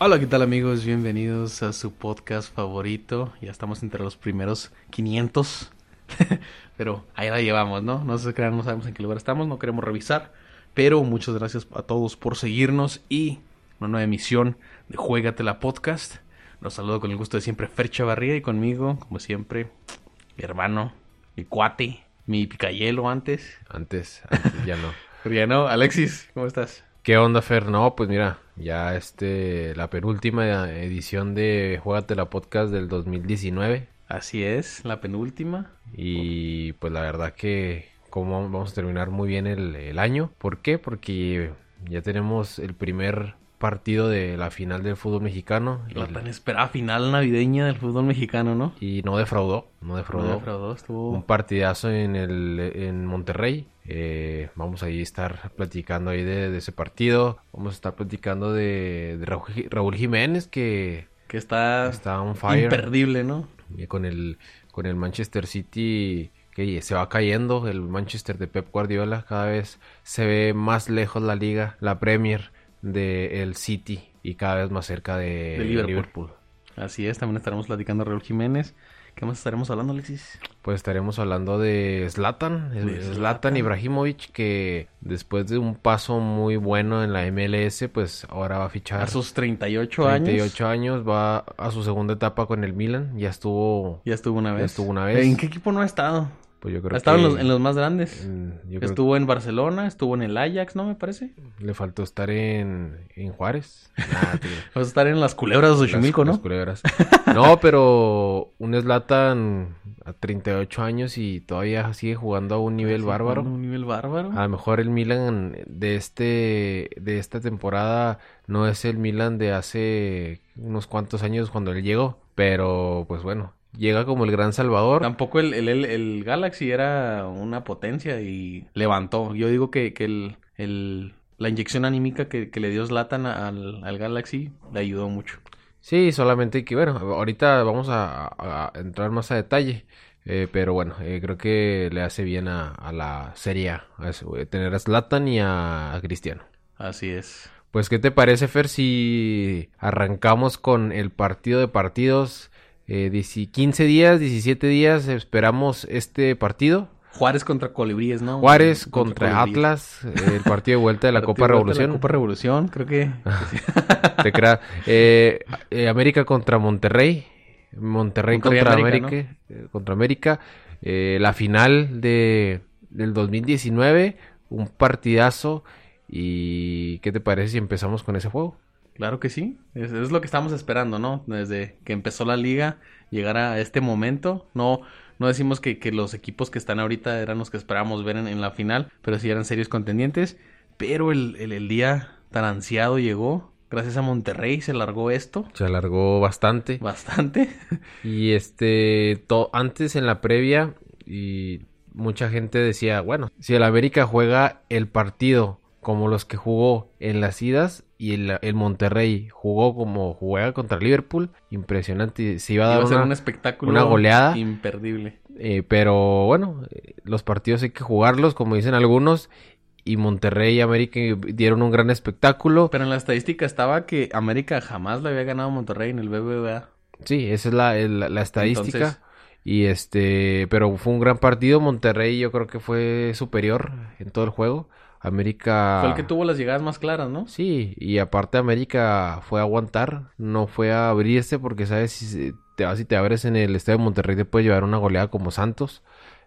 Hola, ¿qué tal amigos? Bienvenidos a su podcast favorito. Ya estamos entre los primeros 500. pero ahí la llevamos, ¿no? No se crean, no sabemos en qué lugar estamos, no queremos revisar. Pero muchas gracias a todos por seguirnos y una nueva emisión de Juegatela Podcast. Los saludo con el gusto de siempre Fer Chavarría y conmigo, como siempre, mi hermano, mi cuate, mi picayelo antes. Antes, antes ya no. Pero ya no, Alexis, ¿cómo estás? ¿Qué onda, Fer? No, pues mira, ya este, la penúltima edición de Juegatela Podcast del 2019. Así es, la penúltima. Y pues la verdad que como vamos a terminar muy bien el, el año. ¿Por qué? Porque ya tenemos el primer partido de la final del fútbol mexicano. La tan esperada final navideña del fútbol mexicano, ¿no? y no defraudó, no defraudó. No defraudó, estuvo... Un partidazo en el en Monterrey. Eh, vamos ahí a estar platicando ahí de, de ese partido. Vamos a estar platicando de, de Raúl, Raúl Jiménez que que está, está on fire. imperdible, ¿no? Y con el con el Manchester City que se va cayendo, el Manchester de Pep Guardiola cada vez se ve más lejos la liga, la Premier del City y cada vez más cerca de, De Liverpool. Liverpool. Así es, también estaremos platicando de Raúl Jiménez. ¿Qué más estaremos hablando, Alexis? Pues estaremos hablando de Zlatan, De Zlatan. Ibrahimovic, que después de un paso muy bueno en la MLS, pues ahora va a fichar A sus 38, años. 38 años, va a su segunda etapa con el Milan, ya estuvo, Ya estuvo una vez. estuvo una vez. ¿En qué equipo no ha estado? Pues yo creo Ha estado que en, los, en los más grandes. Estuvo en Barcelona, estuvo en el Ajax, ¿no? Me parece. le faltó estar en, en Juárez. Nah, Vas a estar en las culebras de Xochimilco, las- ¿no? las culebras. No, pero un Zlatan a 38 años y todavía sigue jugando a un nivel bárbaro. Un nivel bárbaro. A lo mejor el Milan de este de esta temporada no es el Milan de hace unos cuantos años cuando él llegó, pero pues bueno, llega como el gran salvador. Tampoco el, el, el- el Galaxy era una potencia y levantó. Yo digo que, que el, el- la inyección anímica que, que le dio Zlatan al, al Galaxy le ayudó mucho. Sí, solamente que bueno, ahorita vamos a, entrar más a detalle. eh, pero bueno, eh, creo que le hace bien a, a la Serie A, eh, tener a Zlatan y a, a Cristiano. Así es. Pues, ¿qué te parece, Fer, si arrancamos con el partido de partidos? Eh, 10 15 días, 17 días, esperamos este partido. Juárez contra Colibríes, ¿no? Juárez contra. Atlas, eh, el partido de vuelta de la Copa de vuelta de Revolución. La Copa Revolución, creo que. Te crea. Eh, eh, América contra Monterrey. Monterrey contra América, América. contra América. Eh, la final de, del 2019. Un partidazo. ¿Y qué te parece si empezamos con ese juego? Claro que sí. Es, es lo que estamos esperando, ¿no? Desde que empezó la liga, llegar a este momento. No, no decimos que, que los equipos que están ahorita eran los que esperábamos ver en, en la final, pero sí eran serios contendientes. Pero el, el- el día tan ansiado llegó. Gracias a Monterrey se largó esto Se alargó bastante. bastante. Y este, to- antes en la previa, y mucha gente decía, bueno, si el América juega el partido como los que jugó en las idas y el, el Monterrey jugó como juega contra Liverpool, impresionante, se iba a Iba dar a ser una, un espectáculo una goleada. imperdible. eh, pero bueno, los partidos hay que jugarlos, como dicen algunos, y Monterrey y América dieron un gran espectáculo. Pero en la estadística estaba que América jamás le había ganado a Monterrey en el BBVA. Sí, esa es la, la estadística. Entonces- Y este, pero fue un gran partido. Monterrey yo creo que fue superior en todo el juego. América. Fue el que tuvo las llegadas más claras, ¿no? Sí, y aparte América fue a aguantar, no fue a abrirse porque sabes si te vas y te abres en el estadio de Monterrey te puede llevar una goleada como Santos.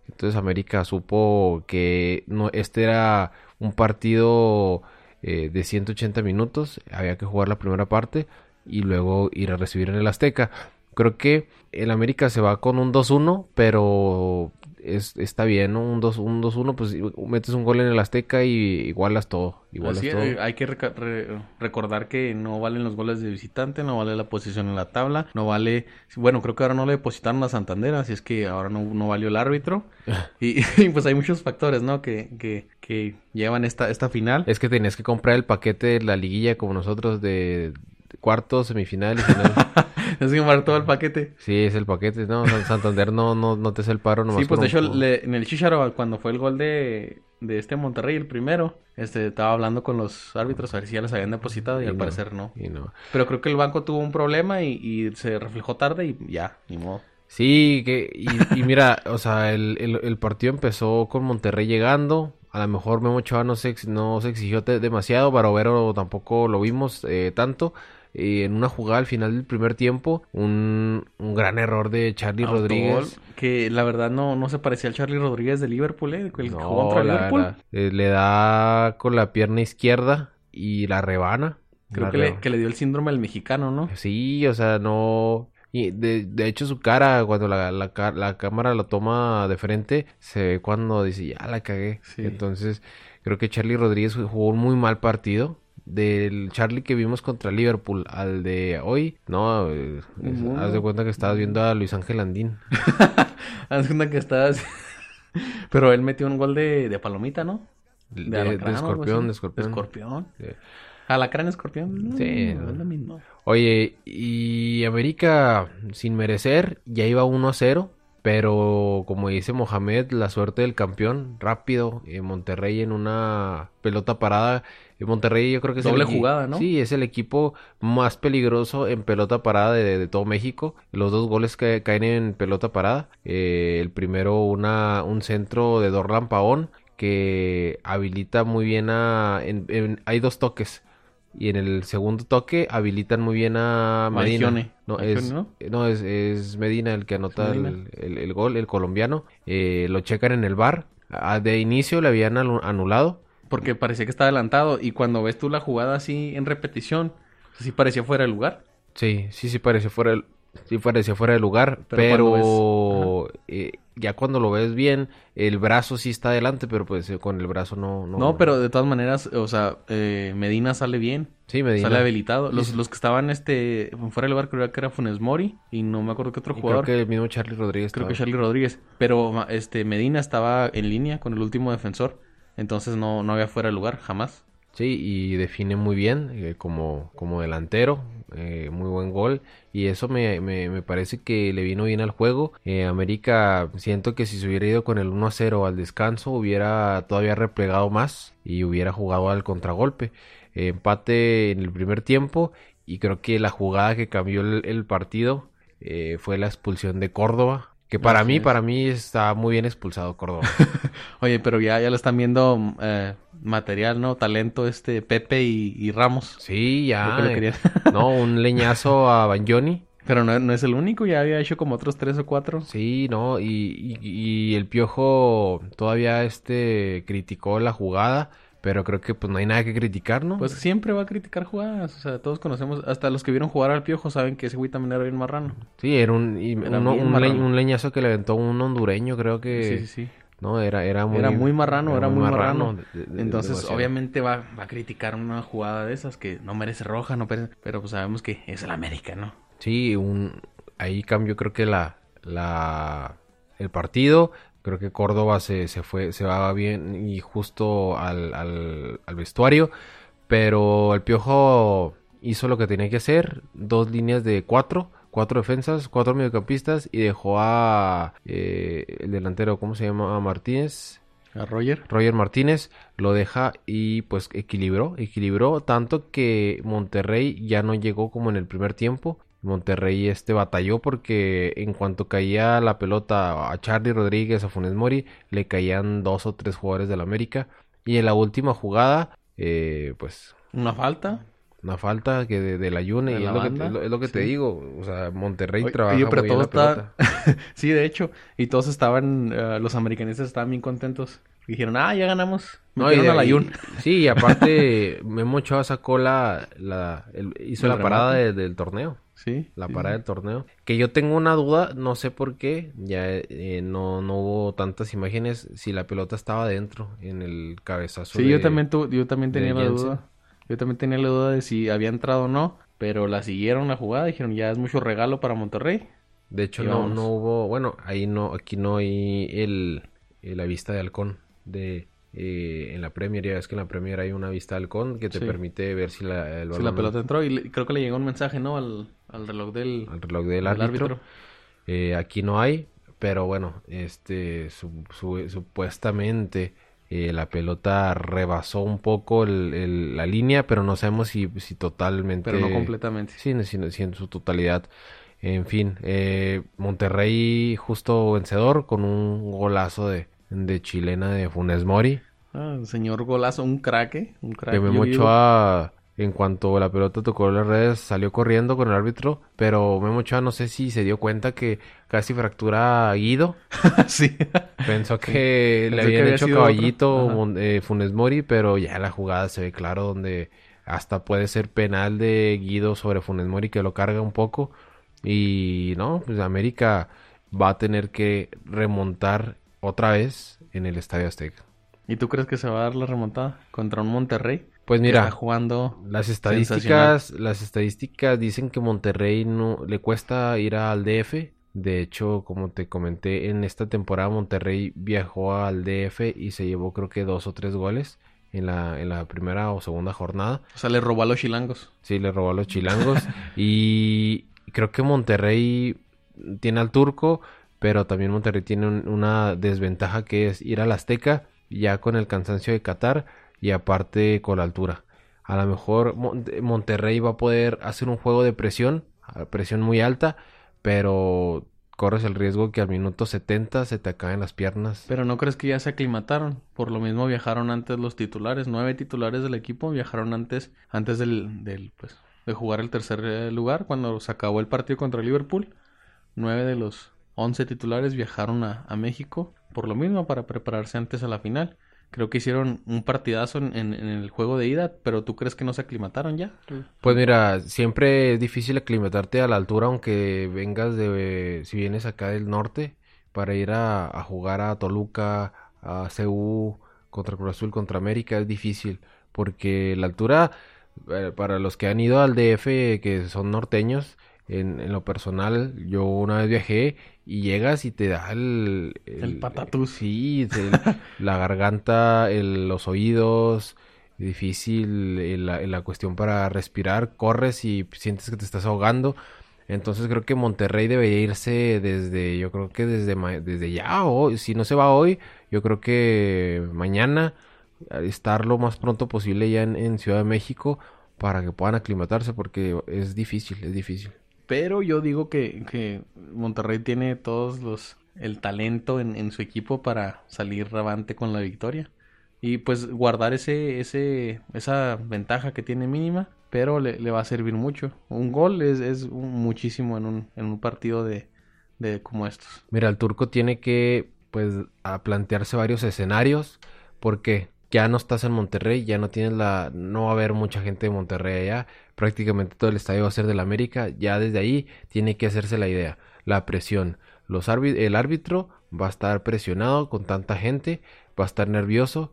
Entonces América supo que no este era un partido eh, de 180 minutos, había que jugar la primera parte y luego ir a recibir en el Azteca. Creo que el América se va con un 2-1, pero es, está bien, ¿no? Un 2 un 2-1, pues metes un gol en el Azteca y igualas todo. Igualas Así, todo. eh, hay que reca- re- recordar que no valen los goles de visitante, no vale la posición en la tabla, no vale... Bueno, creo que ahora no le depositaron a Santander, así es que ahora no, no valió el árbitro. y, y, pues hay muchos factores, ¿no? Que, que, que llevan esta, esta final. Es que tenías que comprar el paquete de la liguilla como nosotros de cuartos, semifinal y final. es que comprar todo el paquete. Sí, es el paquete. No, Santander no, no, no te hace el paro nomás. Sí, pues de hecho, en el Chicharo, cuando fue el gol de, de este Monterrey, el primero, este, estaba hablando con los árbitros a ver si ya les habían depositado y, al parecer no. Y no. Pero creo que el banco tuvo un problema y, y se reflejó tarde y ya, ni modo. Sí, que, y, mira, o sea, el, el, partido empezó con Monterrey llegando. A lo mejor Memo Ochoa no se, no se exigió demasiado, Barovero tampoco lo vimos eh, tanto. Y en una jugada al final del primer tiempo, un, un gran error de Charlie Rodríguez. Que la verdad no, no se parecía al Charlie Rodríguez de Liverpool, ¿eh? El que jugó contra Liverpool. Eh, le da con la pierna izquierda y la rebana. Creo que, le, que le dio el síndrome del mexicano, ¿no? Sí, o sea, no y de, de hecho su cara, cuando la, la, la, cámara lo toma de frente, se ve cuando dice, ya la cagué. Entonces, creo que Charlie Rodríguez jugó un muy mal partido. Del Charlie que vimos contra Liverpool al de hoy, no, haz de cuenta que estabas viendo a Luis Ángel Andín. haz de cuenta que estabas... Pero él metió un gol de, de palomita, ¿no? De, de, escorpión, de escorpión. De escorpión. Alacrán escorpión. sí. No es lo mismo. Oye, y América, sin merecer, ya iba 1 a 0. Pero como dice Mohamed, la suerte del campeón, rápido, en Monterrey en una pelota parada. Monterrey yo creo que es Doble jugada, ¿no? Sí, es el equipo más peligroso en pelota parada de, todo México. Los dos goles que caen en pelota parada. Eh, el primero una, un centro de Dorlan Paón que habilita muy bien a... hay dos toques y en el segundo toque habilitan muy bien a Medina. No, es, ¿no? es, Medina el que anota el, gol, el colombiano. Eh, lo checan en el bar. Ah, de inicio le habían anulado. Porque parecía que estaba adelantado. Y cuando ves tú la jugada así en repetición, sí parecía fuera de lugar. Sí, sí, sí parecía fuera del sí parecía fuera de lugar, pero, eh, ya cuando lo ves bien, el brazo sí está adelante, pero pues eh, con el brazo no, no. No, pero de todas maneras, o sea, eh, Medina sale bien. Sí, Medina. Sale habilitado. Los, los que estaban este fuera de lugar creo que era Funes Mori y no me acuerdo qué otro jugador. Creo que el mismo Charlie Rodríguez. Creo que Charlie Rodríguez. Pero este Medina estaba en línea con el último defensor. Entonces no, no había fuera de lugar, jamás. Sí, y define muy bien como, como delantero. Eh, muy buen gol y eso me, me, parece que le vino bien al juego. Eh, América siento que si se hubiera ido con el 1 a 0 al descanso hubiera todavía replegado más y hubiera jugado al contragolpe. empate en el primer tiempo y creo que la jugada que cambió el, partido eh, fue la expulsión de Córdoba. Que para mí, para mí está muy bien expulsado Córdoba. Oye, pero ya, ya lo están viendo material, ¿no? Talento este Pepe y, Ramos. Sí, ya. Eh, no, un leñazo a Banjoni. Pero no, no, es el único, ya había hecho como otros tres o cuatro. Sí, no, y, y, el Piojo todavía este criticó la jugada, pero creo que pues no hay nada que criticar, ¿no? Pues siempre va a criticar jugadas, o sea, todos conocemos, hasta los que vieron jugar al Piojo saben que ese güey también era bien marrano. Sí, era un, un, leñazo que le aventó un hondureño, creo que... Sí, sí, sí. ¿no? Era, era muy... Era muy marrano, era, muy marrano. Entonces, obviamente va, va, a criticar una jugada de esas que no merece roja, no pero pues sabemos que es el América, ¿no? Sí, un... ahí cambió creo que la... la el partido, creo que Córdoba se, se fue, se va bien y justo al, al, al vestuario, pero el Piojo hizo lo que tenía que hacer, dos líneas de cuatro, cuatro defensas, cuatro mediocampistas y dejó a eh, el delantero, ¿cómo se llama? A Martínez. A Roger. Roger Martínez lo deja y pues equilibró, equilibró tanto que Monterrey ya no llegó como en el primer tiempo. Monterrey este batalló porque en cuanto caía la pelota a Charlie Rodríguez, a Funes Mori, le caían dos o tres jugadores del América. Y en la última jugada, eh, pues... Una falta. una falta que de, la Yune y es lo, que, te digo. O sea Monterrey trabaja pero muy está sí de hecho y todos estaban uh, los americanistas estaban bien contentos dijeron ah ya ganamos no, y, a la Yun. sí y aparte Memo Ochoa sacó la, la hizo la parada del torneo. Sí la parada del torneo. Que yo tengo una duda no sé por qué ya eh, no no hubo tantas imágenes si la pelota estaba dentro en el cabezazo sí yo también tu, yo también tenía la duda. Yo también tenía la duda de si había entrado o no, pero la siguieron la jugada, dijeron ya es mucho regalo para Monterrey. De hecho, no, no hubo, bueno, ahí no, aquí no hay el, la vista de halcón de, eh, en la Premier. Ya ves que en la Premier hay una vista halcón que te Sí. permite ver si la, el Si la pelota entró y le- creo que le llegó un mensaje, ¿no? Al, al reloj del, al reloj del del árbitro. Eh, aquí no hay, pero bueno, este su- su- supuestamente eh, la pelota rebasó un poco el- el- la línea, pero no sabemos si, si totalmente. Pero no completamente. Sí, si, si en su totalidad. En fin, eh, Monterrey justo vencedor con un golazo de, de chilena de Funes Mori. Ah, el señor golazo, un crack, ¿eh? Un crack. Que Memo Ochoa, en cuanto la pelota tocó las redes, salió corriendo con el árbitro, pero Memo Ochoa no sé si se dio cuenta que casi fractura a Guido. sí. Pensó que le Pensó que habían había hecho caballito eh, Funes Mori, pero ya la jugada se ve claro donde hasta puede ser penal de Guido sobre Funes Mori que lo carga un poco. Y no, pues América va a tener que remontar otra vez en el Estadio Azteca. ¿Y tú crees que se va a dar la remontada contra un Monterrey? Pues mira, está jugando. Las estadísticas, las estadísticas dicen que Monterrey no le cuesta ir al DF. De hecho, como te comenté, en esta temporada Monterrey viajó al DF y se llevó creo que dos o tres goles en la, en la primera o segunda jornada. O sea, le robó a los chilangos. Sí, le robó a los chilangos. y creo que Monterrey tiene al turco, pero también Monterrey tiene un- una desventaja que es ir al Azteca ya con el cansancio de Qatar y aparte con la altura. A lo mejor Mon- Monterrey va a poder hacer un juego de presión, presión muy alta, pero corres el riesgo que al minuto 70 se te acaben las piernas. Pero no crees que ya se aclimataron. Por lo mismo viajaron antes los titulares. Nueve titulares del equipo viajaron antes, antes del, del pues, de jugar el tercer eh, lugar. Cuando se acabó el partido contra Liverpool. Nueve de los once titulares viajaron a, a México. Por lo mismo, para prepararse antes a la final. Creo que hicieron un partidazo en, en- en el juego de ida. Pero tú crees que no se aclimataron ya. Pues mira, siempre es difícil aclimatarte a la altura, aunque vengas de, si vienes acá del norte, para ir a, a jugar a Toluca, a CU, contra Cruz Azul, contra América, es difícil, porque la altura, eh, para los que han ido al DF, que son norteños, en, en lo personal, yo una vez viajé y llegas y te da el... El patatús. Sí, el- la garganta, el- los oídos, difícil en la, la cuestión para respirar, corres y sientes que te estás ahogando. Entonces creo que Monterrey debería irse desde, yo creo que desde, desde ya, o si no se va hoy, yo creo que mañana eh, estar lo más pronto posible ya en, en Ciudad de México para que puedan aclimatarse porque es difícil, es difícil. Pero yo digo que, Monterrey tiene todos los el talento en, su equipo para salir avante con la victoria. Y pues guardar ese, ese, esa ventaja que tiene mínima, pero le, va a servir mucho. Un gol es, es muchísimo en un, en un partido de, de como estos. Mira, el turco tiene que, pues, a plantearse varios escenarios, porque ya no estás en Monterrey, ya no tienes la, no va a haber mucha gente de Monterrey allá, prácticamente todo el estadio va a ser del América, ya desde ahí tiene que hacerse la idea, la presión. Los el árbitro va a estar presionado con tanta gente, va a estar nervioso.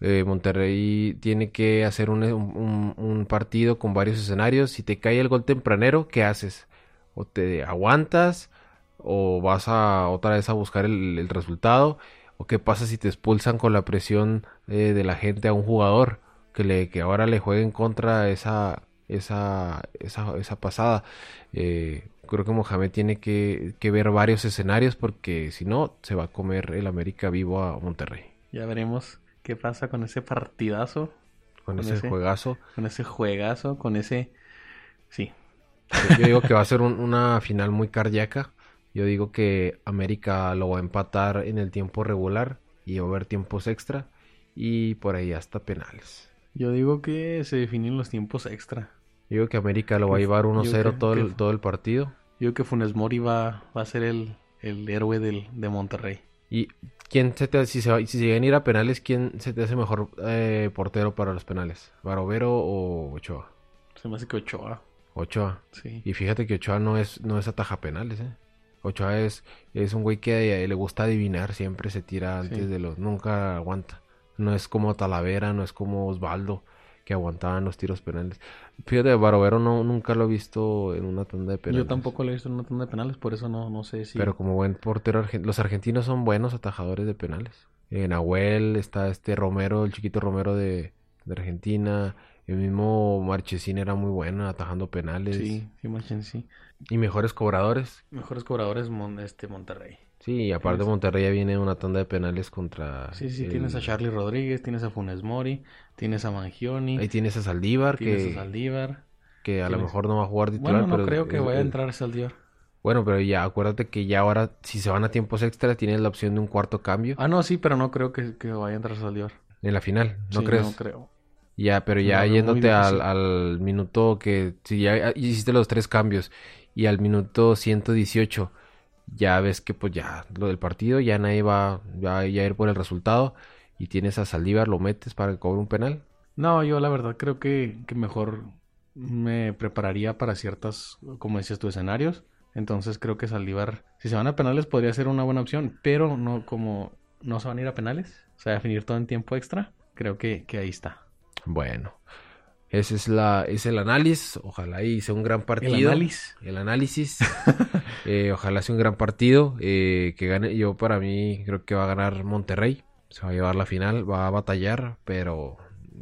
Eh, Monterrey tiene que hacer un, un- partido con varios escenarios. Si te cae el gol tempranero, ¿qué haces? O te aguantas, o vas a otra vez a buscar el, el resultado, o qué pasa si te expulsan con la presión eh, de la gente a un jugador que le que ahora le juegue en contra esa esa esa, esa pasada. Eh, creo que Mohamed tiene que, que ver varios escenarios porque si no se va a comer el América vivo a Monterrey Ya veremos qué pasa con ese partidazo, con Con ese ese- juegazo. con ese juegazo, con ese... Sí, Yo, digo que va a ser un- una final muy cardíaca. Yo digo que América lo va a empatar en el tiempo regular y va a haber tiempos extra y por ahí hasta penales. yo digo que se definen los tiempos extra. Yo digo que América lo va a llevar yo 1-0 que- todo, el, todo el partido. Yo creo que Funes Mori va, va a ser el, el héroe del, de Monterrey. ¿Y quién se te, si se, va- si se llegan a ir a penales, quién se te hace mejor eh, portero para los penales? ¿Barovero o Ochoa? Se me hace que Ochoa. Ochoa. Sí. Y fíjate que Ochoa no es, no es ataja penales, ¿eh? Ochoa es, es un güey que eh, le gusta adivinar, siempre se tira antes Sí. de los... Nunca aguanta. No es como Talavera, no es como Osvaldo, que aguantaban los tiros penales. Fíjate, Barovero no, nunca lo he visto en una tanda de penales. Yo tampoco le he visto en una tanda de penales, por eso no, no sé si... Pero como buen portero, argen- los argentinos son buenos atajadores de penales. eh, Nahuel, está este Romero, el chiquito Romero de, de Argentina. El mismo Marchesín era muy bueno atajando penales. Sí, sí, Marchesín, sí. Y mejores cobradores. Mejores cobradores, este Monterrey. Sí, aparte de Monterrey ya viene una tanda de penales contra... Sí, sí, tienes a Charlie Rodríguez, tienes a Funes Mori, tienes a Mangioni. Ahí tienes a Saldívar. Tienes que... a Saldívar. Que a lo mejor no va a jugar titular, bueno, no creo que vaya a entrar Saldívar. Bueno, pero ya acuérdate que ya ahora, si se van a tiempos extra, tienes la opción de un cuarto cambio. Ah, no, sí, pero no creo que, que vaya a entrar Saldívar. En la final, ¿no sí, crees? No creo. Ya, pero ya No, yéndote al, al minuto que... Si ya hiciste los tres cambios y al minuto 118 ya ves que pues ya lo del partido, ya nadie va ya, ya a ir por el resultado y tienes a Saldívar, lo metes para que cobre un penal. No, yo la verdad creo que, que mejor me prepararía para ciertas, como decías tú, escenarios. Entonces creo que Saldívar, si se van a penales, podría ser una buena opción, pero no como no se van a ir a penales, o sea, definir todo en tiempo extra, creo que, que ahí está. Bueno, ese es la es el análisis, ojalá y sea un gran partido. El análisis. El análisis. Eh, ojalá sea un gran partido. eh, que gane. Yo para mí creo que va a ganar Monterrey. Se va a llevar la final. Va a batallar, pero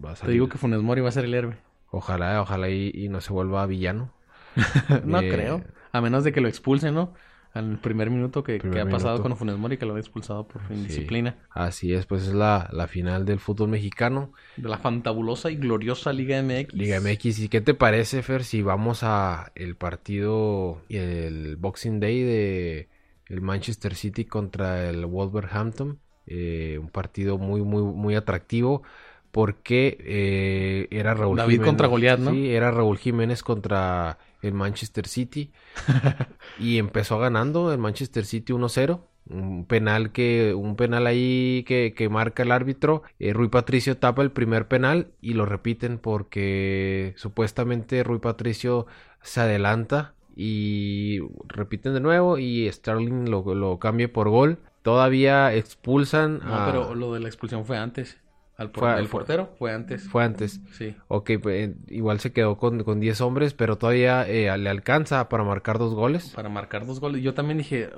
va a Te salir. digo que Funes Mori va a ser el héroe. Ojalá, ojalá y, y no se vuelva villano. no Eh, creo. A menos de que lo expulsen, ¿no? Al primer minuto que, ha pasado minuto. con Funes Mori, que lo han expulsado por Sí. indisciplina. Así es, pues es la, la final del fútbol mexicano. De la fantabulosa y gloriosa Liga MX. Liga MX. ¿Y qué te parece, Fer, si vamos a el partido, el Boxing Day de el Manchester City contra el Wolverhampton? Eh, un partido muy, muy, muy atractivo porque eh, era Raúl David Jiménez. contra Goliat, ¿no? Sí, era Raúl Jiménez contra el Manchester City y empezó ganando el Manchester City 1-0. Un penal que, un penal ahí que, que marca el árbitro. Eh, Rui Patricio tapa el primer penal y lo repiten porque supuestamente Rui Patricio se adelanta y repiten de nuevo y Sterling lo, lo cambia por gol. Todavía expulsan No, a- pero lo de la expulsión fue antes. Al por- Fue- el portero fue antes. fue antes. Sí. Ok, pues, igual se quedó con, con 10 hombres, pero todavía eh, le alcanza para marcar dos goles. Para marcar dos goles. Yo también dije,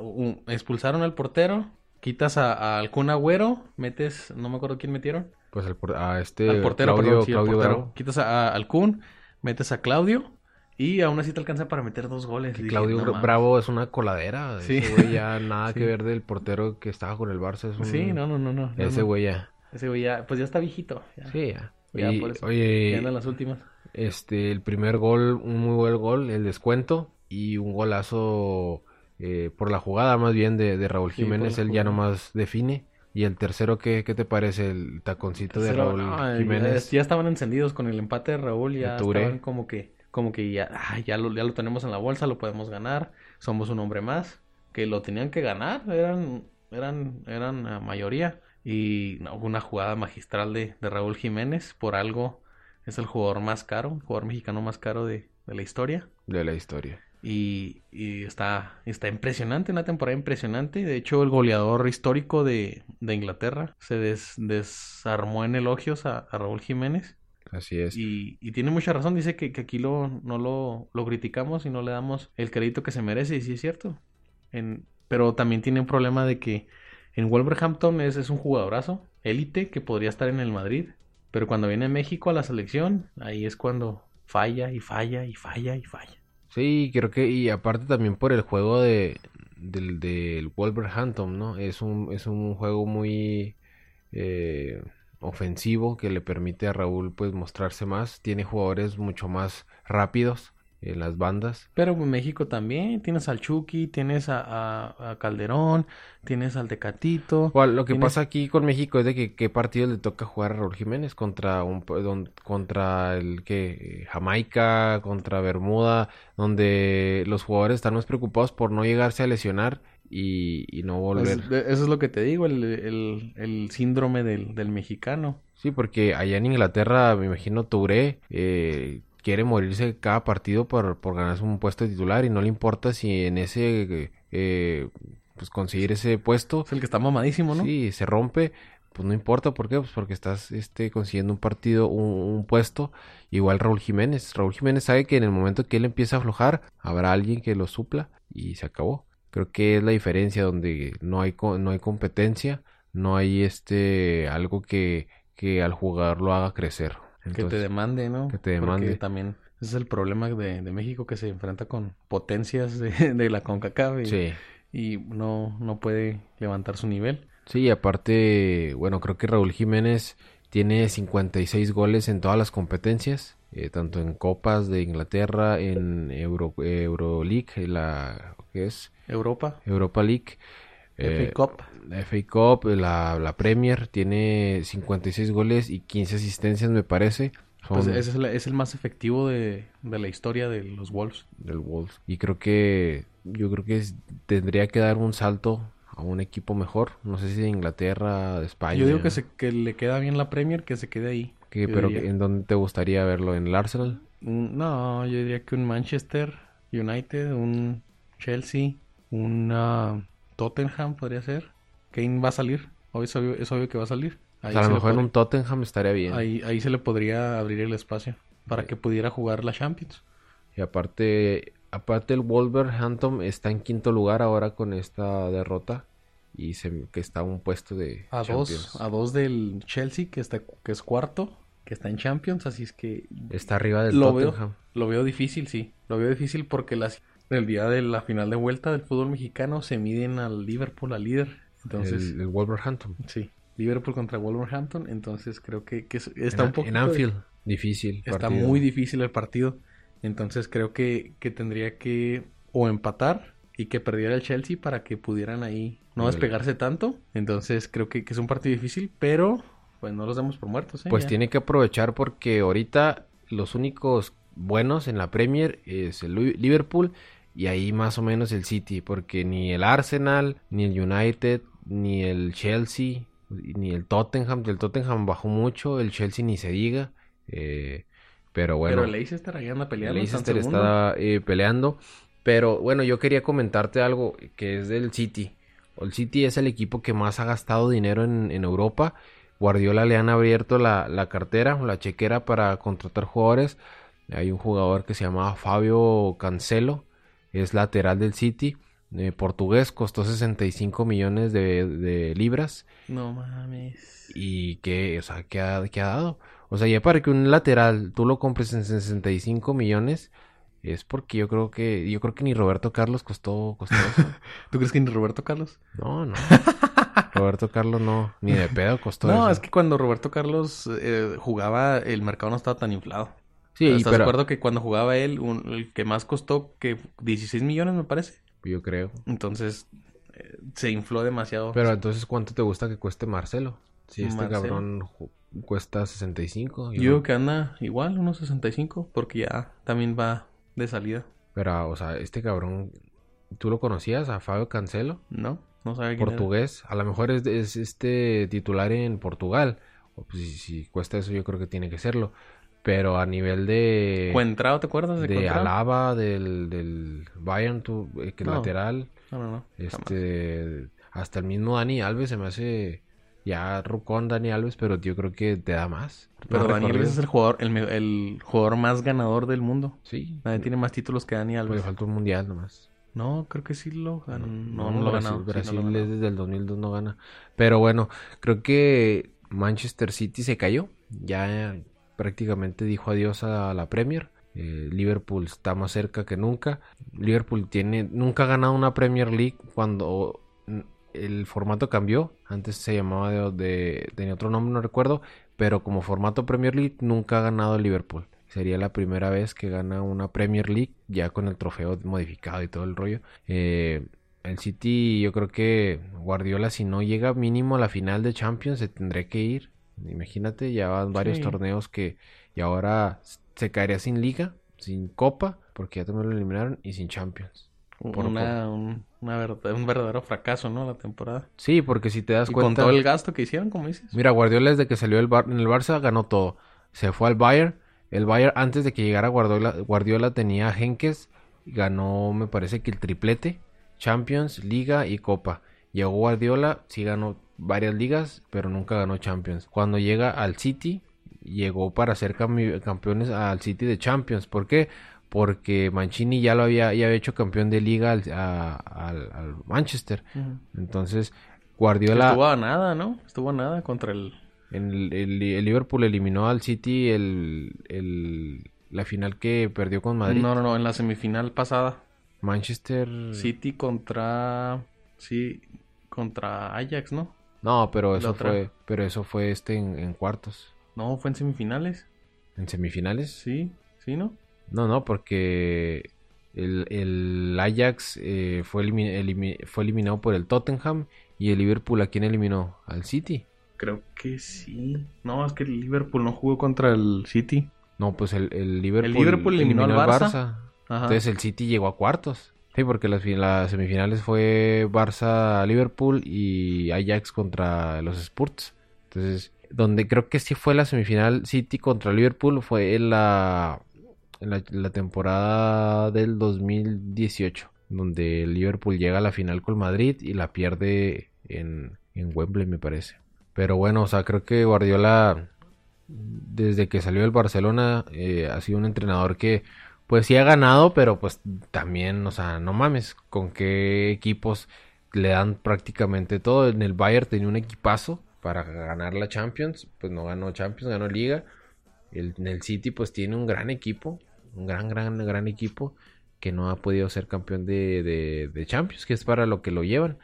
expulsaron al portero, quitas a, a Kun Agüero, metes, no me acuerdo quién metieron. Pues al a este al portero, Claudio, perdón, sí, al Claudio portero. Quitas a, a- al Kun, metes a Claudio y aún así te alcanza para meter dos goles. Dije, Claudio no. Bravo es una coladera. Sí. Ese güey ya nada Sí. que ver del portero que estaba con el Barça. Es un... Sí, no, no, no, no. Ese no. güey ya. Ese güey ya, pues ya está viejito. Ya, Sí, ya. Ya, Y, por eso. oye, ya andan las últimas. este, el primer gol, un muy buen gol, el descuento y un golazo eh, por la jugada más bien de, de Raúl Jiménez. Él ya jugada. nomás define. Y el tercero, ¿qué, qué te parece? El taconcito de Tercero, Raúl no, ya- Jiménez. Ya, estaban encendidos con el empate de Raúl, ya estaban como que, como que ya, ah, ya lo, ya lo tenemos en la bolsa, lo podemos ganar, somos un hombre más, que lo tenían que ganar, eran, eran, eran la mayoría. Y no, una jugada magistral de, de Raúl Jiménez, por algo es el jugador más caro, el jugador mexicano más caro de, de la historia. De la historia. Y, y está, está impresionante, una temporada impresionante. De hecho, el goleador histórico de, de Inglaterra se des- desarmó en elogios a, a Raúl Jiménez. Así es. Y, y tiene mucha razón, dice que, que aquí lo, no lo, lo criticamos y no le damos el crédito que se merece, y sí es cierto. En, pero también tiene un problema de que en Wolverhampton es, es un jugadorazo, élite, que podría estar en el Madrid. Pero cuando viene a México a la selección, ahí es cuando falla y falla y falla y falla. Sí, creo que, y aparte también por el juego de del, Wolverhampton, ¿no? Es un, es un juego muy eh, ofensivo que le permite a Raúl pues mostrarse más. Tiene jugadores mucho más rápidos en las bandas. Pero en México también tienes al Chucky, tienes a, a- a Calderón, tienes al Tecatito. Cual- lo que tienes- pasa aquí con México es de que qué partido le toca jugar a Raúl Jiménez contra un don- contra el que Jamaica, contra Bermuda, donde los jugadores están más preocupados por no llegarse a lesionar y, y no volver. Eso es lo que te digo, el, el- el síndrome del, del mexicano. Sí, porque allá en Inglaterra, me imagino Touré eh, quiere morirse cada partido por, por ganarse un puesto de titular y no le importa si en ese, eh, pues conseguir ese puesto, Es el que está mamadísimo, ¿no? sí, se rompe, pues no importa, ¿por qué? Pues porque estás este, consiguiendo un partido, un, un puesto, igual Raúl Jiménez. Raúl Jiménez sabe que en el momento que él empieza a aflojar, habrá alguien que lo supla y se acabó. Creo que es la diferencia donde no hay, no hay competencia, no hay este algo que, que al jugador lo haga crecer. Que te demande, ¿no? que te demande. Porque también ese es el problema de, de México que se enfrenta con potencias de, de la CONCACAF y, sí. y no, no puede levantar su nivel. Sí, y aparte, bueno, creo que Raúl Jiménez tiene 56 goles en todas las competencias, eh, tanto en copas de Inglaterra, en Euro, Euroleague, la ¿qué es? Europa, Europa League, eh, FA Cup. la FA Cup, la, la Premier, tiene 56 goles y 15 asistencias, me parece. Son Pues ese es, la- es el más efectivo de, de la historia de los Wolves. del Wolves. Y creo que yo creo que es- tendría que dar un salto a un equipo mejor. No sé si de Inglaterra, de España. Yo digo que, se, que le queda bien la Premier, que se quede ahí. Que- pero diría. ¿en dónde te gustaría verlo? ¿En el Arsenal? Mm, No, yo diría que un Manchester United, un Chelsea, un ah, Tottenham podría ser. Kane va a salir, obvio, es obvio, es obvio que va a salir. O Ahí, sea, a lo mejor en un Tottenham estaría bien. ahí, ahí se le podría abrir el espacio para Sí. que pudiera jugar la Champions. Y aparte, aparte el Wolverhampton está en quinto lugar ahora con esta derrota. Y se, que está un puesto de A Champions. dos, a dos del Chelsea, que está, que es cuarto, que está en Champions, así es que Está arriba del lo Tottenham. veo, lo veo difícil, sí. Lo veo difícil porque las, el día de la final de vuelta del fútbol mexicano se miden al Liverpool, al líder. Entonces, el, el Wolverhampton. sí, Liverpool contra Wolverhampton. Entonces creo que, que es- está en, un poco... en Anfield. Difícil. Está partido. muy difícil el partido. Entonces creo que, que tendría que o empatar y que perdiera el Chelsea para que pudieran ahí no despegarse tanto. Entonces creo que, que es un partido difícil, pero pues no los damos por muertos. ¿eh? Pues Ya. tiene que aprovechar porque ahorita los únicos buenos en la Premier es el Liverpool y ahí más o menos el City, porque ni el Arsenal, ni el United, ni el Chelsea, ni el Tottenham, el Tottenham bajó mucho, el Chelsea ni se diga, eh, pero bueno, Pero Leicester ahí anda peleando. Leicester está eh, peleando, pero bueno, yo quería comentarte algo que es del City. El City es el equipo que más ha gastado dinero en, en Europa. Guardiola le han abierto la, la cartera, la chequera para contratar jugadores. Hay un jugador que se llamaba Fabio Cancelo, es lateral del City, eh, portugués, costó 65 millones de, de libras No mames. y que, o sea, que ha, dado. O sea, ya para que un lateral tú lo compres en 65 millones es porque yo creo que yo creo que ni Roberto Carlos costó costó eso. ¿Tú crees que ni Roberto Carlos? No, no. Roberto Carlos no, ni de pedo costó No, eso. es que cuando Roberto Carlos eh, jugaba, el mercado no estaba tan inflado. Sí, ¿Estás pero de acuerdo que cuando jugaba él, un- el que más costó que 16 millones, me parece? yo creo. Entonces, eh, se infló demasiado. Pero entonces ¿cuánto te gusta que cueste Marcelo? Si este Marcelo. cabrón cuesta 65. Yo digo que anda igual, unos 65, porque ya también va de salida. Pero, o sea, este cabrón, ¿tú lo conocías a Fabio Cancelo? ¿No? No sabe quién era. portugués. A lo mejor es, es este titular en Portugal. O pues, si, si cuesta eso, yo creo que tiene que serlo. Pero a nivel de, ¿Cuentrao, te acuerdas de, de Cuentrao? Alaba, del, del Bayern, tu- eh, que No. lateral, No, no, no. jamás. este, hasta el mismo Dani Alves se me hace ya rucón Dani Alves, pero yo creo que te da más. Pero Más Dani Alves es el jugador, el, el jugador más ganador del mundo. Sí, Nadie tiene más títulos que Dani le Alves. falta un mundial nomás. No, creo que sí lo ganó. No, no, lo Brasil, ganó. Sí, no Brasil lo desde el 2002 no gana. Pero bueno, creo que Manchester City se cayó. Ya prácticamente dijo adiós a la Premier. Eh, Liverpool está más cerca que nunca. Liverpool tiene nunca ha ganado una Premier League cuando el formato cambió. Antes se llamaba de, tenía otro nombre, no recuerdo. Pero como formato Premier League nunca ha ganado Liverpool. Sería la primera vez que gana una Premier League ya con el trofeo modificado y todo el rollo. Eh, el City, yo creo que Guardiola, si no llega mínimo a la final de Champions, se tendría que ir. Imagínate, ya van varios Sí. torneos que. Y ahora se caería sin liga, sin copa, porque ya también lo eliminaron, y sin Champions. Por Una, un, una verdad- un verdadero fracaso, ¿no? La temporada. Sí, porque si te das Y con cuenta. todo el gasto que hicieron, como dices. Mira, Guardiola desde que salió el Bar- en el Barça ganó todo. Se fue al Bayern. El Bayern antes de que llegara Guardiola, Guardiola tenía a Henkes. Ganó, me parece que el triplete. Champions, Liga y Copa. Llegó Guardiola, sí ganó varias ligas, pero nunca ganó Champions. Cuando llega al City, llegó para ser campeones al City de Champions. ¿Por qué? Porque Mancini ya lo había, ya había hecho campeón de liga al, a- al- al Manchester. Entonces, Guardiola... Estuvo a nada, ¿no? Estuvo a nada contra el... En el, el- el Liverpool eliminó al City el, el- la final que perdió con Madrid. No, no, no, en la semifinal pasada. Manchester... City contra... Sí, contra Ajax, ¿no? No, pero eso fue, pero eso fue este en, en cuartos. No, fue en semifinales. ¿En semifinales? Sí, sí, ¿no? No, no, porque el, el Ajax eh, fue, elimi- elimi- fue eliminado por el Tottenham y el Liverpool a quién eliminó? Al City. Creo que sí. No, es que el Liverpool no jugó contra el City. No, pues el, el Liverpool, Liverpool eliminó al Barça. Entonces el City llegó a cuartos. Sí, porque las, fi- las semifinales fue Barça-Liverpool y Ajax contra los Spurs. Entonces, donde creo que sí fue la semifinal City contra Liverpool fue en la, en la, temporada del 2018, donde Liverpool llega a la final con Madrid y la pierde en, en Wembley, me parece. Pero bueno, o sea, creo que Guardiola, desde que salió del Barcelona, eh, ha sido un entrenador que pues sí ha ganado, pero pues también, o sea, no mames, con qué equipos le dan prácticamente todo. En el Bayern tenía un equipazo para ganar la Champions, pues no ganó Champions, ganó Liga. El, en el City pues tiene un gran equipo, un gran, gran, gran equipo que no ha podido ser campeón de, de, Champions, que es para lo que lo llevan.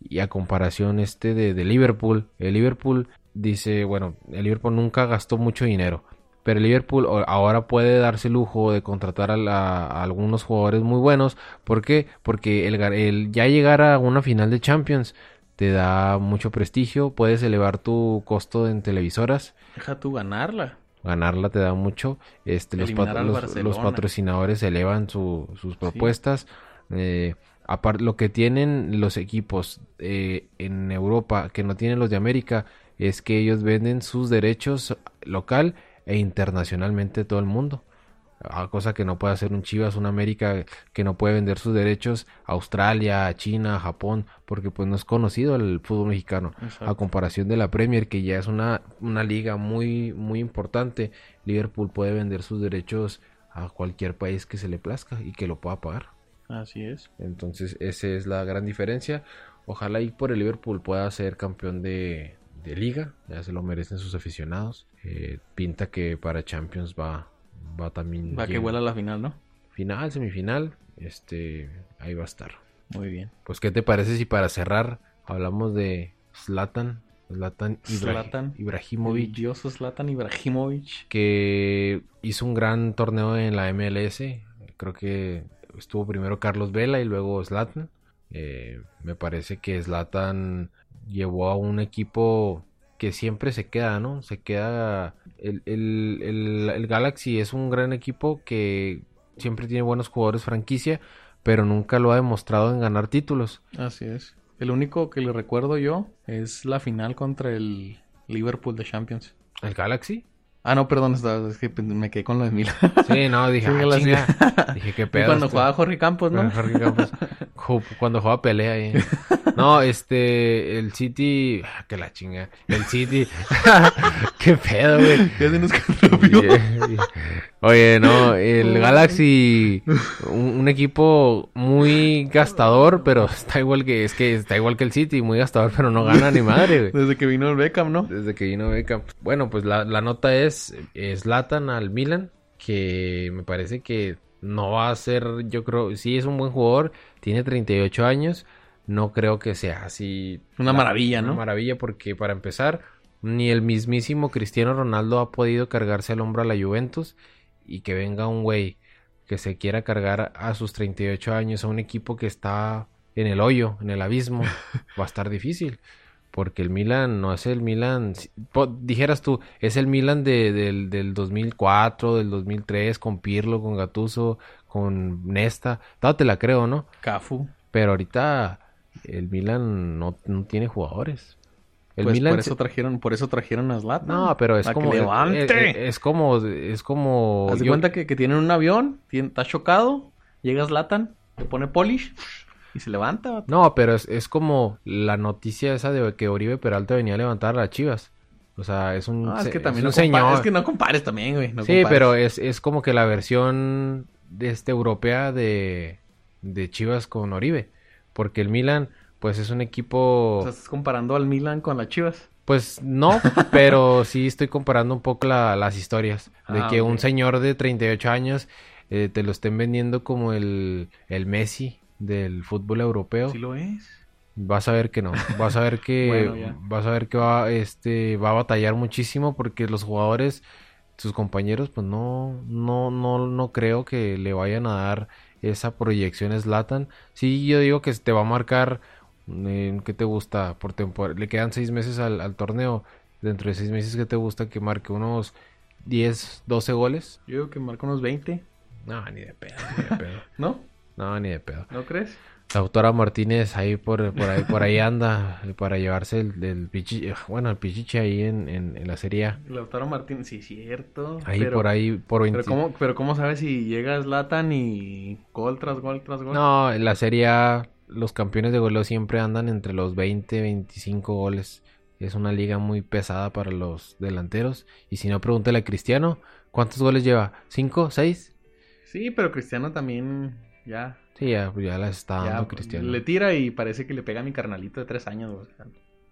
Y a comparación este de, de Liverpool, el Liverpool dice, bueno, el Liverpool nunca gastó mucho dinero. Pero Liverpool ahora puede darse el lujo de contratar a, la- a algunos jugadores muy buenos. ¿Por qué? Porque el, el ya llegar a una final de Champions te da mucho prestigio. Puedes elevar tu costo en televisoras. Deja tú ganarla. Ganarla te da mucho. Este, los, pat- los- los patrocinadores elevan su- sus propuestas. Eh, apar- lo que tienen los equipos eh, en Europa que no tienen los de América es que ellos venden sus derechos local e internacionalmente todo el mundo. Ah, cosa que no puede hacer un Chivas, un América que no puede vender sus derechos a Australia, a China, a Japón, porque pues no es conocido el fútbol mexicano. Exacto. A comparación de la Premier, que ya es una, una liga muy, muy importante, Liverpool puede vender sus derechos a cualquier país que se le plazca y que lo pueda pagar. Así es. Entonces, esa es la gran diferencia. Ojalá y por el Liverpool pueda ser campeón de, de liga. Ya se lo merecen sus aficionados. Eh, pinta que para Champions va, va también. Va que bien. vuela a la final, ¿no? Final, semifinal. Este, ahí va a estar. Muy bien. Pues, ¿qué te parece si para cerrar hablamos de Zlatan? Zlatan, Ibra- Zlatan. Ibrahimovic. dios Zlatan Ibrahimovic. que hizo un gran torneo en la MLS. Creo que estuvo primero Carlos Vela y luego Zlatan. Eh, me parece que Zlatan llevó a un equipo que siempre se queda, ¿no? Se queda. El, el- el- el Galaxy es un gran equipo que siempre tiene buenos jugadores franquicia, pero nunca lo ha demostrado en ganar títulos. Así es. El único que le recuerdo yo es la final contra el Liverpool de Champions. ¿El Galaxy? Ah, no, perdón, estaba- es que me quedé con lo de Milan. Sí, no, dije, Sí, ah, chinga. Dije, qué Y pedo. cuando este- jugaba Jorge Campos, ¿no? Jorge Campos. Cuando jugaba pelea ahí. No, este, el City, ah, que la chinga. El City, qué pedo, güey. Ya se nos cambió. Oye, no, el Galaxy, un, un equipo muy gastador, pero está igual que, es que está igual que el City, muy gastador, pero no gana ni madre, güey. Desde que vino el Beckham, ¿no? Desde que vino Beckham. Bueno, pues la, la nota es eh, Zlatan al Milan, que me parece que no va a ser, yo creo, sí es un buen jugador, tiene 38 años, no creo que sea así. Una maravilla, ¿no? Una maravilla porque para empezar, ni el mismísimo Cristiano Ronaldo ha podido cargarse al hombro a la Juventus y que venga un güey que se quiera cargar a sus 38 años a un equipo que está en el hoyo, en el abismo, va a estar difícil. Porque el Milan no es el Milan, dijeras tú, es el Milan de- del, del 2004, del 2003, con Pirlo, con Gattuso, con Nesta, todo te la creo, ¿no? Cafu. Pero ahorita el Milan no, no tiene jugadores. El pues Milan por eso trajeron, por eso trajeron a Zlatan. No, pero es como... levante. Es, es- es como... Es como... Haz de yo- cuenta que, que tienen un avión, tien- está chocado, llega Zlatan, le pone polish y se levanta. No, pero es, es como la noticia esa de que Oribe Peralta venía a levantar a las chivas. O sea, es un, Ah, es que también es no un compa- señor. Es que no compares también, güey. no sí, compares. pero es, es como que la versión de este europea de, de Chivas con Oribe. Porque el Milan, pues es un equipo... O sea, estás comparando al Milan con las Chivas. Pues no, pero sí estoy comparando un poco la- las historias. De Ah, que un señor de 38 años eh, te lo estén vendiendo como el, el Messi del fútbol europeo. Sí lo es. Vas a ver que no. Vas a ver que Bueno, vas a ver que va este va a batallar muchísimo porque los jugadores sus compañeros pues no no no no creo que le vayan a dar esa proyección a Zlatan. Sí, yo digo que te va a marcar eh, ¿qué te gusta por temporada? Le quedan seis meses al, al torneo. Dentro de seis meses, ¿qué te gusta que marque unos 10, 12 goles? Yo digo que marca unos 20, No, ni de pedo, ni de pedo. ¿no? No, ni de pedo. ¿No crees? La autora Martínez ahí por, por ahí por ahí anda para llevarse el, el pichiche, bueno, el pichiche ahí en, en, en la serie A. Lautaro Martín, sí, cierto. Ahí pero, por ahí por 20. Pero ¿cómo, pero ¿cómo sabes si llega Zlatan y gol tras gol tras gol? No, en la serie A los campeones de goleo siempre andan entre los 20, 25 goles. Es una liga muy pesada para los delanteros. Y si no, pregúntale a Cristiano, ¿cuántos goles lleva? ¿Cinco? ¿Seis? Sí, pero Cristiano también ya, Sí, ya, pues ya las está ya dando Cristiano. le tira y parece que le pega a mi carnalito de tres años. O sea,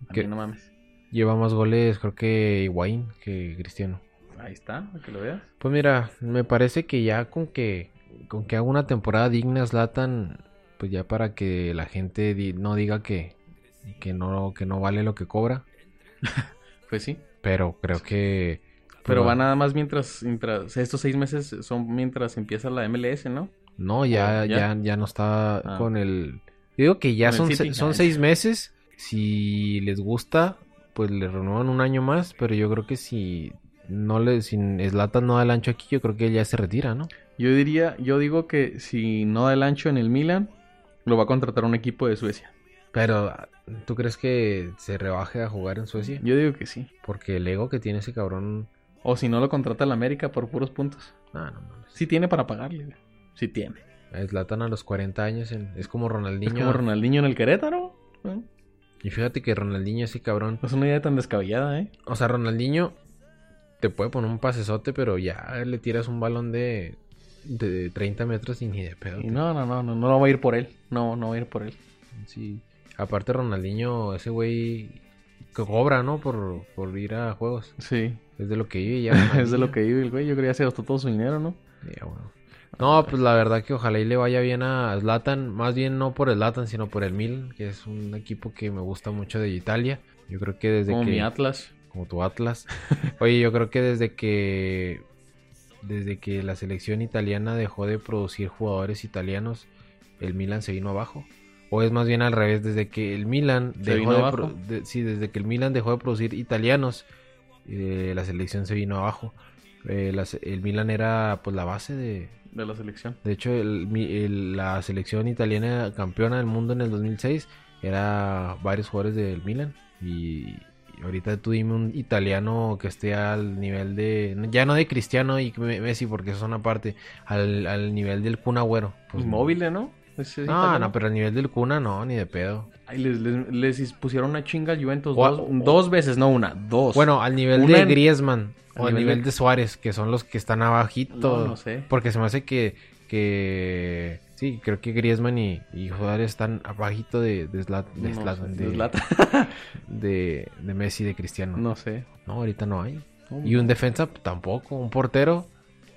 a ¿Qué? mí no mames. Lleva más goles, creo que Higuaín que Cristiano. Ahí está, para que lo veas. Pues mira, me parece que ya con que con que haga una temporada digna Zlatan, pues ya para que la gente di- no diga que que no que no vale lo que cobra, Pues sí. pero creo que pues, Pero va va- nada más mientras, mientras estos seis meses son mientras empieza la MLS, ¿no? No ya ¿O ya ya? ya no está Ah. con el yo digo que ya son se- son seis meses, si les gusta pues le renuevan un año más, pero yo creo que si no le si Zlatan no da el ancho aquí, yo creo que él ya se retira, ¿no? Yo diría, yo digo que si no da el ancho en el Milan, lo va a contratar un equipo de Suecia. Pero ¿tú crees que se rebaje a jugar en Suecia? Yo digo que sí. Porque el ego que tiene ese cabrón. O si no lo contrata el América por puros puntos. Ah, no mames. Sí tiene para pagarle. Sí tiene. Zlatan a los 40 años en- es como Ronaldinho. Es como Ronaldinho en el Querétaro. ¿eh? Y fíjate que Ronaldinho, ese cabrón. No es una idea tan descabellada, ¿eh? O sea, Ronaldinho te puede poner un pasesote, pero ya le tiras un balón de, de 30 metros y ni de pedo. Y no, no, no, no, no va a ir por él. No, no va a ir por él. Sí. Aparte, Ronaldinho, ese güey que cobra, ¿no? Por, por ir a juegos. Sí. Es de lo que vive ya. es de lo que vive el güey. Yo creo que ya se gastó todo su dinero, ¿no? Ya, bueno. No, pues la verdad que ojalá y le vaya bien a Zlatan, más bien no por el Zlatan, sino por el Milan, que es un equipo que me gusta mucho de Italia. Yo creo que desde Como que mi Atlas. como tu Atlas. Oye, yo creo que desde que desde que la selección italiana dejó de producir jugadores italianos, el Milan se vino abajo. O es más bien al revés, desde que el Milan ¿Se dejó de, abajo? pro- de- sí, desde que el Milan dejó de producir italianos, eh, la selección se vino abajo. Eh, la el Milan era pues la base de, De la selección. de hecho, el- el- la selección italiana campeona del mundo en el 2006 era varios jugadores del Milan. Y, ahorita tú dime un italiano que esté al nivel de. Ya no de Cristiano y Me- Messi, porque eso son aparte. Al, al nivel del Kun Agüero. Pues no. móvil, ¿no? Ese es No, italiano. no, pero al nivel del Kuna no, ni de pedo. Ay, les, les- les pusieron una chinga al Juventus O a- dos, dos veces, no una, dos. Bueno, al nivel Una de en- Griezmann o al nivel nivel de- de Suárez, que son los que están abajito. No, no sé. Porque se me hace que, que sí, creo que Griezmann y, y Suárez están abajito de, de, Zlat- de, No de, de de- de Messi, de Cristiano. No. no sé. ahorita no hay. No, Y un defensa pues, tampoco, un portero.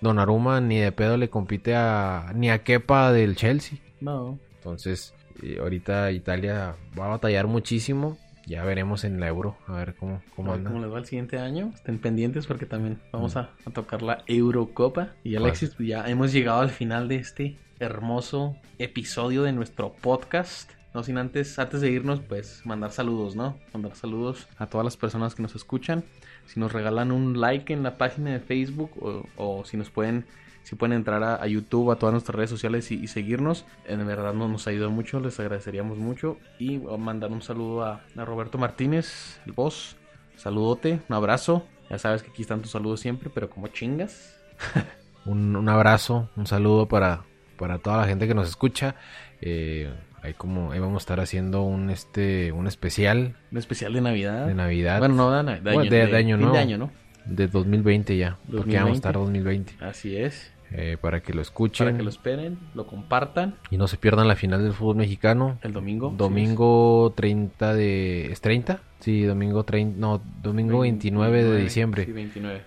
Donnarumma ni de pedo le compite a ni a Kepa del Chelsea. No. Entonces, eh, ahorita Italia va a batallar muchísimo. Ya veremos en la Euro, a ver cómo, cómo A ver anda. ¿Cómo les va el siguiente año? Estén pendientes porque también vamos a, a tocar la Eurocopa. Y Alexis, pues ya hemos llegado al final de este hermoso episodio de nuestro podcast. No sin antes, antes de irnos, pues mandar saludos, ¿no? Mandar saludos a todas las personas que nos escuchan. Si nos regalan un like en la página de Facebook o, o si nos pueden, si pueden entrar a, a YouTube, a todas nuestras redes sociales y, y seguirnos, en verdad no nos ayuda mucho, les agradeceríamos mucho. Y mandar un saludo a, a Roberto Martínez, el boss. Saludote, un abrazo. Ya sabes que aquí están tus saludos siempre, pero como chingas. Un, un abrazo, un saludo para, para toda la gente que nos escucha. Eh, ahí como ahí vamos a estar haciendo un este un especial Un especial de Navidad. de Navidad Bueno, no de, Navidad, de, Bueno, año, de- de, de año fin nuevo. de año, ¿no? De 2020 ya, porque vamos a 2020. estar 2020. Así es. eh, para que lo escuchen. Para que lo esperen, lo compartan. Y no se pierdan la final del fútbol mexicano. El domingo. Domingo 30 de... ¿Es 30? Sí, domingo 30... No, domingo 29, de diciembre. Sí, 29.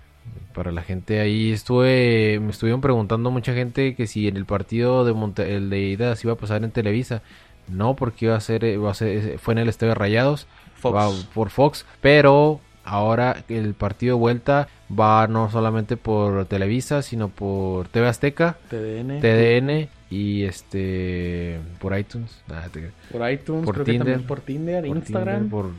Para la gente ahí estuve... Me estuvieron preguntando mucha gente que si en el partido de Monte, el de ida se iba a pasar en Televisa. No, porque iba a ser... Iba a ser fue en el Estadio Rayados. Fox. por Fox. Pero ahora el partido de vuelta va no solamente por Televisa, sino por TV Azteca, TDN. TDN y este por iTunes, Ah, te- Por iTunes, Por creo que Tinder. también por Tinder, por Instagram. Tinder, por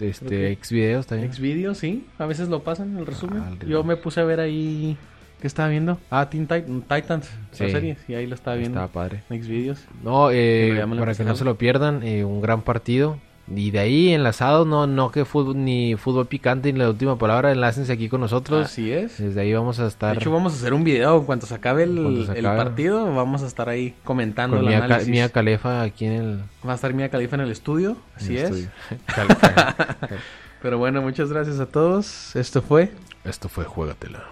este que- Xvideos también. Xvideos, sí. A veces lo pasan en el resumen. Ah, Yo me puse a ver ahí. ¿Qué estaba viendo? Ah, Teen Tit- Titans, la serie. Y ahí lo estaba viendo. Estaba padre. en Xvideos. No, eh, para que no se lo pierdan, eh, un gran partido. Y de ahí enlazado, no, no que fútbol, ni fútbol picante ni la última palabra, enlácense aquí con nosotros. Así es. Desde ahí vamos a De estar hecho, vamos a hacer un video en cuanto se acabe el, partido. Vamos a estar ahí comentando con el Ca- análisis. Mia Calefa aquí en el, Va a estar Mia Califa en el estudio. Así el es. estudio. Calefa. Pero bueno, muchas gracias a todos. Esto fue Esto fue Juégatela.